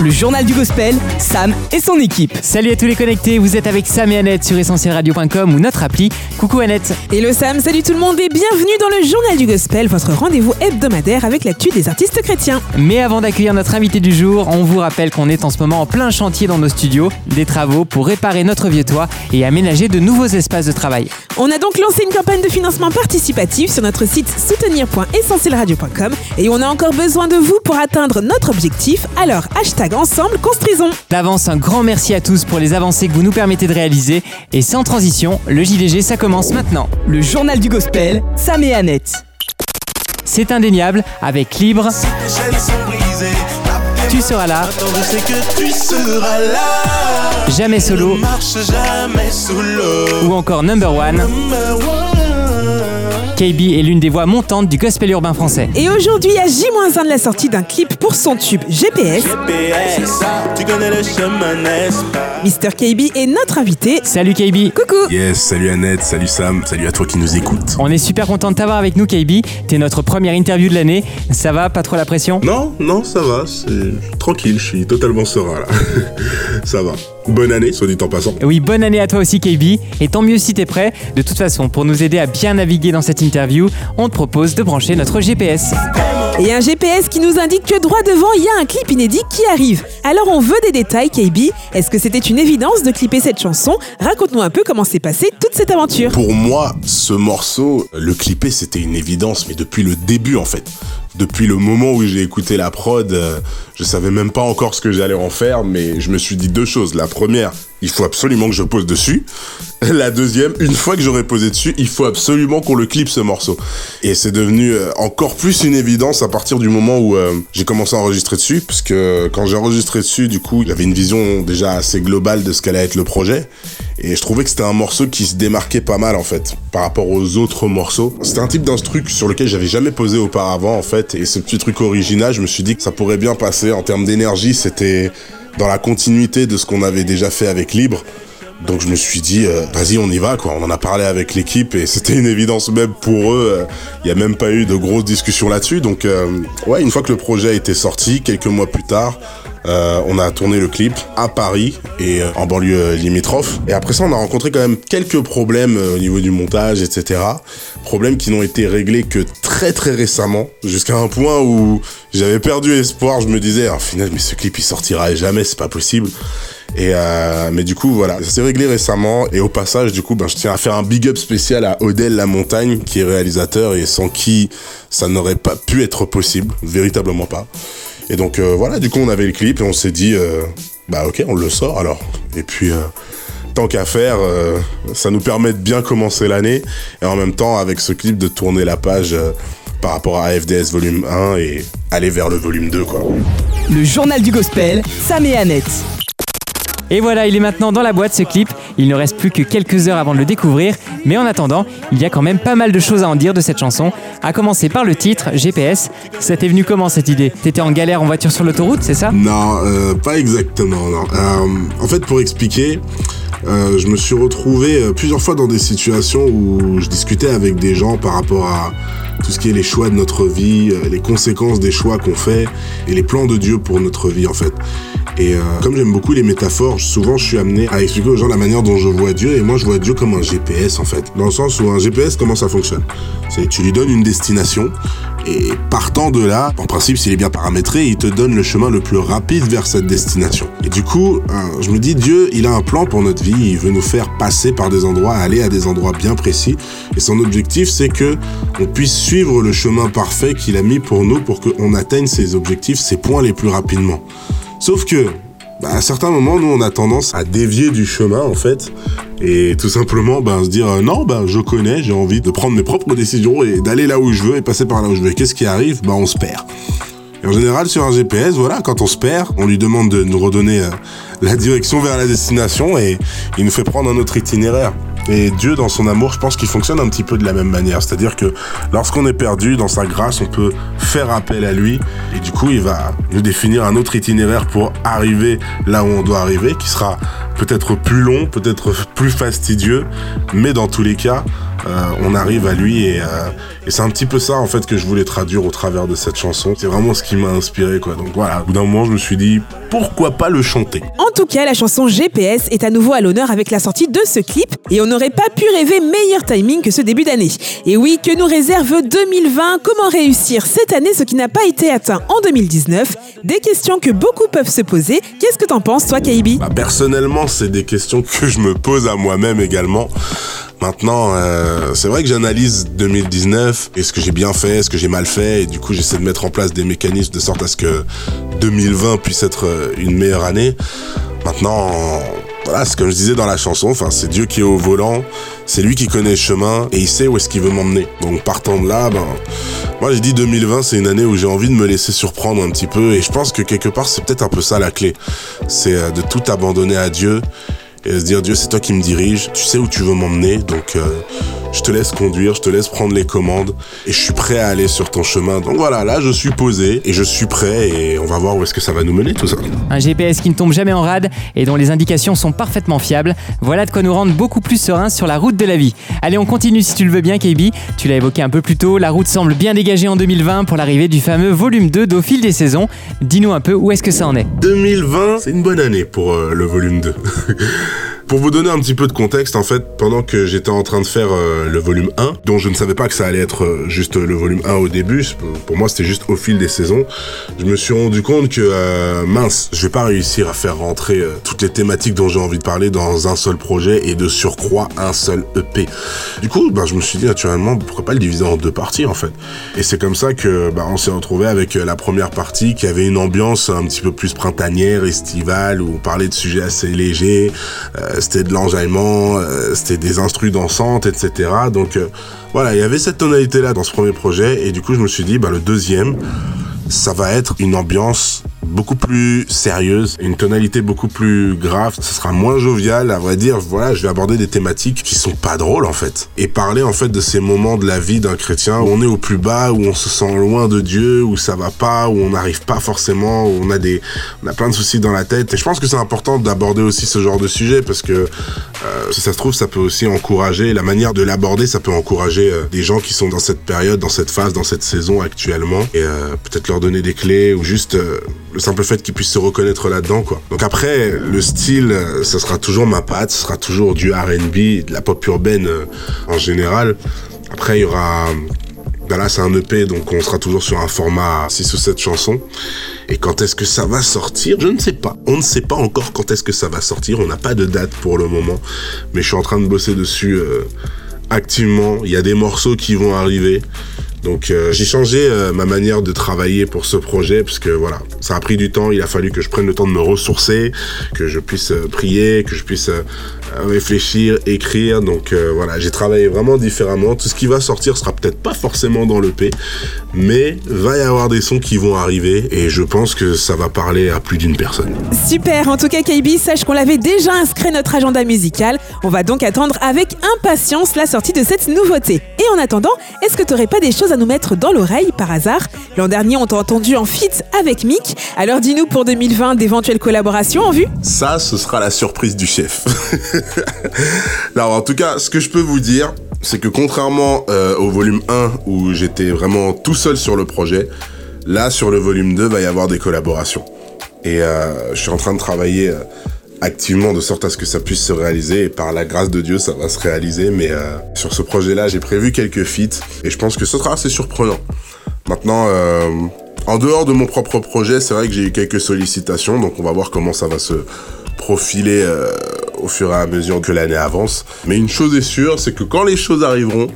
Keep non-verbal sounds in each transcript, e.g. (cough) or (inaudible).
Le journal du gospel, Sam et son équipe. Salut à tous les connectés, vous êtes avec Sam et Annette sur essentielradio.com ou notre appli. Coucou Annette. Hello Sam, salut tout le monde et bienvenue dans le Journal du Gospel, votre rendez-vous hebdomadaire avec l'actu des artistes chrétiens. Mais avant d'accueillir notre invité du jour, on vous rappelle qu'on est en ce moment en plein chantier dans nos studios, des travaux pour réparer notre vieux toit et aménager de nouveaux espaces de travail. On a donc lancé une campagne de financement participatif sur notre site soutenir.essentielradio.com et on a encore besoin de vous pour atteindre notre objectif, alors hashtag ensemble construisons. D'avance, un grand merci à tous pour les avancées que vous nous permettez de réaliser. Et sans transition, le JDG, ça commence maintenant. Le journal du gospel, Sam et Annette. C'est indéniable, avec Libre. Tu seras là, Attends, je sais que tu seras là. Jamais solo jamais l'eau. ou encore Number One. Number one. KB est l'une des voix montantes du gospel urbain français. Et aujourd'hui, à J-1 de la sortie d'un clip pour son tube GPS, GPS, tu connais le chemin, n'est-ce pas? Mr. KB est notre invité. Salut KB Coucou Yes, salut Annette, salut Sam, salut à toi qui nous écoutes. On est super content de t'avoir avec nous KB. T'es notre première interview de l'année. Ça va, pas trop la pression? Non, non, ça va, c'est tranquille, je suis totalement serein là. (laughs) ça va. Bonne année, soit dit en passant. Oui, bonne année à toi aussi KB. Et tant mieux si t'es prêt. De toute façon, pour nous aider à bien naviguer dans cette interview, on te propose de brancher notre GPS. Et un GPS qui nous indique que droit devant, il y a un clip inédit qui arrive. Alors on veut des détails, KB. Est-ce que c'était une évidence de clipper cette chanson? Raconte-nous un peu comment s'est passée toute cette aventure. Pour moi, ce morceau, le clipper, c'était une évidence, mais depuis le début en fait. Depuis le moment où j'ai écouté la prod, euh, je savais même pas encore ce que j'allais en faire, mais je me suis dit deux choses. La première, il faut absolument que je pose dessus. La deuxième, une fois que j'aurai posé dessus, il faut absolument qu'on le clippe ce morceau. Et c'est devenu euh, encore plus une évidence à partir du moment où euh, j'ai commencé à enregistrer dessus, parce que quand j'ai enregistré dessus, du coup, avait une vision déjà assez globale de ce qu'allait être le projet. Et je trouvais que c'était un morceau qui se démarquait pas mal en fait par rapport aux autres morceaux. C'était un type d'instru sur lequel j'avais jamais posé auparavant en fait. Et ce petit truc original, je me suis dit que ça pourrait bien passer en termes d'énergie. C'était dans la continuité de ce qu'on avait déjà fait avec Libre. Donc je me suis dit, euh, vas-y, on y va, quoi. On en a parlé avec l'équipe et (laughs) c'était une évidence même pour eux. Il n'y a même pas eu de grosses discussions là-dessus. Donc, euh, ouais, une fois que le projet a été sorti, quelques mois plus tard, euh, on a tourné le clip à Paris et euh, en banlieue limitrophe. Et après ça, on a rencontré quand même quelques problèmes euh, au niveau du montage, etc. Problèmes qui n'ont été réglés que très très récemment, jusqu'à un point où j'avais perdu espoir. Je me disais, en final, mais ce clip il sortira jamais, c'est pas possible. Et mais du coup voilà, ça s'est réglé récemment et au passage du coup ben je tiens à faire un big up spécial à Odell La Montagne qui est réalisateur et sans qui ça n'aurait pas pu être possible, véritablement pas. Et donc euh, voilà, du coup on avait le clip et on s'est dit euh, bah OK, on le sort alors. Et puis euh, tant qu'à faire, ça nous permet de bien commencer l'année et en même temps avec ce clip de tourner la page par rapport à FDS volume 1 et aller vers le volume 2 quoi. Le journal du gospel, Sam et Annette. Et voilà, il est maintenant dans la boîte ce clip. Il ne reste plus que quelques heures avant de le découvrir. Mais en attendant, il y a quand même pas mal de choses à en dire de cette chanson. À commencer par le titre, GPS. Ça t'est venu comment cette idée? T'étais en galère en voiture sur l'autoroute, c'est ça? Non, euh, pas exactement. Euh, en fait, pour expliquer, euh, je me suis retrouvé plusieurs fois dans des situations où je discutais avec des gens par rapport à tout ce qui est les choix de notre vie, euh, les conséquences des choix qu'on fait et les plans de Dieu pour notre vie en fait. Et euh, comme j'aime beaucoup les métaphores, souvent je suis amené à expliquer aux gens la manière dont je vois Dieu et moi je vois Dieu comme un GPS en fait. Dans le sens où un GPS, comment ça fonctionne? C'est tu lui donnes une destination et partant de là, en principe s'il est bien paramétré, il te donne le chemin le plus rapide vers cette destination. Et du coup, euh, je me dis Dieu, il a un plan pour notre vie, il veut nous faire passer par des endroits, aller à des endroits bien précis et son objectif c'est que on puisse suivre le chemin parfait qu'il a mis pour nous pour qu'on atteigne ses objectifs, ses points les plus rapidement. Sauf que, bah, à certains moments, nous, on a tendance à dévier du chemin, en fait, et tout simplement, bah, se dire, euh, non, bah, je connais, j'ai envie de prendre mes propres décisions et d'aller là où je veux et passer par là où je veux. Qu'est-ce qui arrive? Bah, on se perd. Et en général, sur un GPS, voilà, quand on se perd, on lui demande de nous redonner euh, la direction vers la destination et il nous fait prendre un autre itinéraire. Et Dieu, dans son amour, je pense qu'il fonctionne un petit peu de la même manière. C'est-à-dire que lorsqu'on est perdu, dans sa grâce, on peut faire appel à lui. Et du coup, il va nous définir un autre itinéraire pour arriver là où on doit arriver, qui sera peut-être plus long, peut-être plus fastidieux. Mais dans tous les cas, euh, on arrive à lui et, euh, et c'est un petit peu ça en fait que je voulais traduire au travers de cette chanson. C'est vraiment ce qui m'a inspiré quoi. Donc voilà, au bout d'un moment je me suis dit pourquoi pas le chanter? En tout cas, la chanson GPS est à nouveau à l'honneur avec la sortie de ce clip et on n'aurait pas pu rêver meilleur timing que ce début d'année. Et oui, que nous réserve 2020 Comment réussir cette année ce qui n'a pas été atteint en 2019 Des questions que beaucoup peuvent se poser. Qu'est-ce que t'en penses toi, Kaibi Bah, personnellement, c'est des questions que je me pose à moi-même également. Maintenant, euh, c'est vrai que j'analyse 2019 et ce que j'ai bien fait, ce que j'ai mal fait, et du coup j'essaie de mettre en place des mécanismes de sorte à ce que 2020 puisse être euh, une meilleure année. Maintenant, voilà, c'est comme je disais dans la chanson, enfin c'est Dieu qui est au volant, c'est lui qui connaît le chemin et il sait où est-ce qu'il veut m'emmener. Donc partant de là, ben, moi j'ai dit 2020 c'est une année où j'ai envie de me laisser surprendre un petit peu et je pense que quelque part c'est peut-être un peu ça la clé, c'est euh, de tout abandonner à Dieu et de se dire Dieu c'est toi qui me dirige, tu sais où tu veux m'emmener, donc euh, je te laisse conduire, je te laisse prendre les commandes et je suis prêt à aller sur ton chemin. Donc voilà, là je suis posé et je suis prêt et on va voir où est-ce que ça va nous mener tout ça. Un GPS qui ne tombe jamais en rade et dont les indications sont parfaitement fiables. Voilà de quoi nous rendre beaucoup plus sereins sur la route de la vie. Allez, on continue si tu le veux bien, KB. Tu l'as évoqué un peu plus tôt, la route semble bien dégagée en 2020 pour l'arrivée du fameux volume 2 d'Au fil des saisons. Dis-nous un peu où est-ce que ça en est. 2020, c'est une bonne année pour euh, le volume 2. (laughs) pour vous donner un petit peu de contexte, en fait, pendant que j'étais en train de faire euh, le volume 1, dont je ne savais pas que ça allait être euh, juste le volume 1 au début, pour moi c'était juste au fil des saisons, je me suis rendu compte que, euh, mince, je vais pas réussir à faire rentrer toutes les thématiques dont j'ai envie de parler dans un seul projet et de surcroît un seul EP. Du coup, ben, je me suis dit naturellement, pourquoi pas le diviser en deux parties en fait. Et c'est comme ça que ben, on s'est retrouvé avec la première partie qui avait une ambiance un petit peu plus printanière, estivale, où on parlait de sujets assez légers, c'était de l'enjaillement, euh, c'était des instrus dansantes, etc. Donc euh, voilà, il y avait cette tonalité là dans ce premier projet et du coup je me suis dit, bah, le deuxième, ça va être une ambiance beaucoup plus sérieuse, une tonalité beaucoup plus grave, ça sera moins jovial, à vrai dire, voilà, je vais aborder des thématiques qui sont pas drôles en fait. Et parler en fait de ces moments de la vie d'un chrétien où on est au plus bas, où on se sent loin de Dieu, où ça va pas, où on n'arrive pas forcément, où on a des, on a plein de soucis dans la tête. Et je pense que c'est important d'aborder aussi ce genre de sujet parce que euh, si ça se trouve, ça peut aussi encourager, la manière de l'aborder, ça peut encourager euh, des gens qui sont dans cette période, dans cette phase, dans cette saison actuellement, et euh, peut-être leur donner des clés ou juste le simple fait qu'ils puissent se reconnaître là-dedans, quoi. Donc après, le style, ça sera toujours ma patte, ce sera toujours du R&B, de la pop urbaine en général. Après, il y aura ben là, c'est un EP, donc on sera toujours sur un format 6 ou 7 chansons. Et quand est-ce que ça va sortir? Je ne sais pas. On ne sait pas encore quand est-ce que ça va sortir. On n'a pas de date pour le moment. Mais je suis en train de bosser dessus euh, activement. Il y a des morceaux qui vont arriver. Donc euh, j'ai changé euh, ma manière de travailler pour ce projet parce que voilà, ça a pris du temps, il a fallu que je prenne le temps de me ressourcer, que je puisse euh, prier, que je puisse réfléchir, écrire. Donc voilà, j'ai travaillé vraiment différemment. Tout ce qui va sortir sera peut-être pas forcément dans l'EP, mais va y avoir des sons qui vont arriver et je pense que ça va parler à plus d'une personne. Super, en tout cas KB, sache qu'on l'avait déjà inscrit notre agenda musical. On va donc attendre avec impatience la sortie de cette nouveauté. Et en attendant, est-ce que tu n'aurais pas des choses à nous mettre dans l'oreille par hasard L'an dernier, on t'a entendu en feat avec Mick. Alors dis-nous pour 2020 d'éventuelles collaborations en vue Ça, ce sera la surprise du chef. (laughs) Alors, en tout cas, ce que je peux vous dire, c'est que contrairement euh, au volume 1 où j'étais vraiment tout seul sur le projet, là, sur le volume 2, va y avoir des collaborations. Et euh, je suis en train de travailler euh, activement de sorte à ce que ça puisse se réaliser. Et par la grâce de Dieu, ça va se réaliser. Mais euh, sur ce projet-là, j'ai prévu quelques feats et je pense que ce sera assez surprenant. Maintenant, euh, en dehors de mon propre projet, c'est vrai que j'ai eu quelques sollicitations, donc on va voir comment ça va se profiler euh, au fur et à mesure que l'année avance. Mais une chose est sûre, c'est que quand les choses arriveront,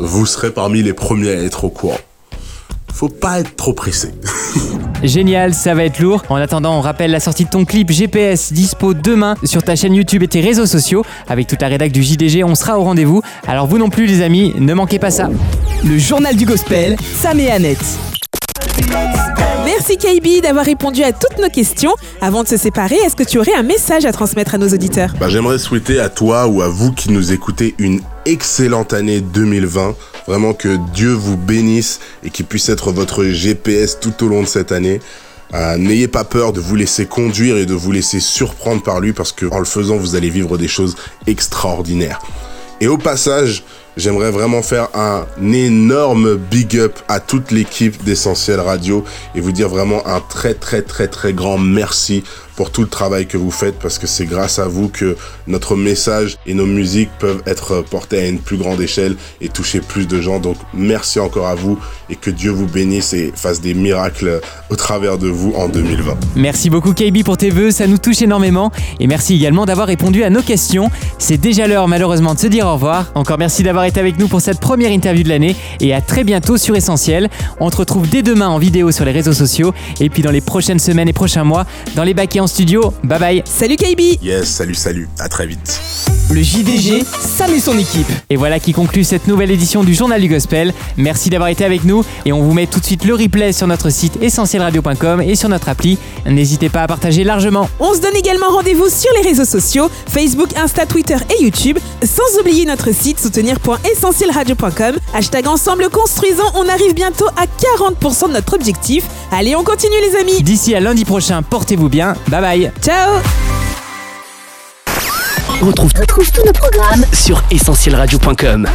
vous serez parmi les premiers à être au courant. Faut pas être trop pressé. (laughs) Génial, ça va être lourd. En attendant, on rappelle la sortie de ton clip GPS dispo demain sur ta chaîne YouTube et tes réseaux sociaux. Avec toute la rédac du JDG, on sera au rendez-vous. Alors vous non plus les amis, ne manquez pas ça. Le journal du gospel, Sam et Annette. Merci KB d'avoir répondu à toutes nos questions. Avant de se séparer, est-ce que tu aurais un message à transmettre à nos auditeurs? Bah, J'aimerais souhaiter à toi ou à vous qui nous écoutez une excellente année 2020. Vraiment que Dieu vous bénisse et qu'il puisse être votre GPS tout au long de cette année. Euh, N'ayez pas peur de vous laisser conduire et de vous laisser surprendre par lui parce que en le faisant, vous allez vivre des choses extraordinaires. Et au passage, j'aimerais vraiment faire un énorme big up à toute l'équipe d'Essentiel Radio et vous dire vraiment un très très très très grand merci pour tout le travail que vous faites parce que c'est grâce à vous que notre message et nos musiques peuvent être portés à une plus grande échelle et toucher plus de gens. Donc merci encore à vous et que Dieu vous bénisse et fasse des miracles au travers de vous en 2020. Merci beaucoup KB pour tes vœux, ça nous touche énormément. Et merci également d'avoir répondu à nos questions. C'est déjà l'heure malheureusement de se dire au revoir. Encore merci d'avoir été avec nous pour cette première interview de l'année et à très bientôt sur Essentiel. On te retrouve dès demain en vidéo sur les réseaux sociaux et puis dans les prochaines semaines et prochains mois dans les baquets en studio. Bye bye. Salut KB Yes, salut, salut, à très vite. Le JDG, Sam et son équipe. Et voilà qui conclut cette nouvelle édition du Journal du Gospel. Merci d'avoir été avec nous et on vous met tout de suite le replay sur notre site essentielradio.com et sur notre appli. N'hésitez pas à partager largement. On se donne également rendez-vous sur les réseaux sociaux, Facebook, Insta, Twitter et YouTube, sans oublier notre site soutenir.essentielradio.com. Hashtag ensemble construisons, on arrive bientôt à 40% de notre objectif. Allez, on continue les amis D'ici à lundi prochain, portez-vous bien. Bye bye. Ciao Retrouve, retrouve tous nos programmes sur essentielradio.com.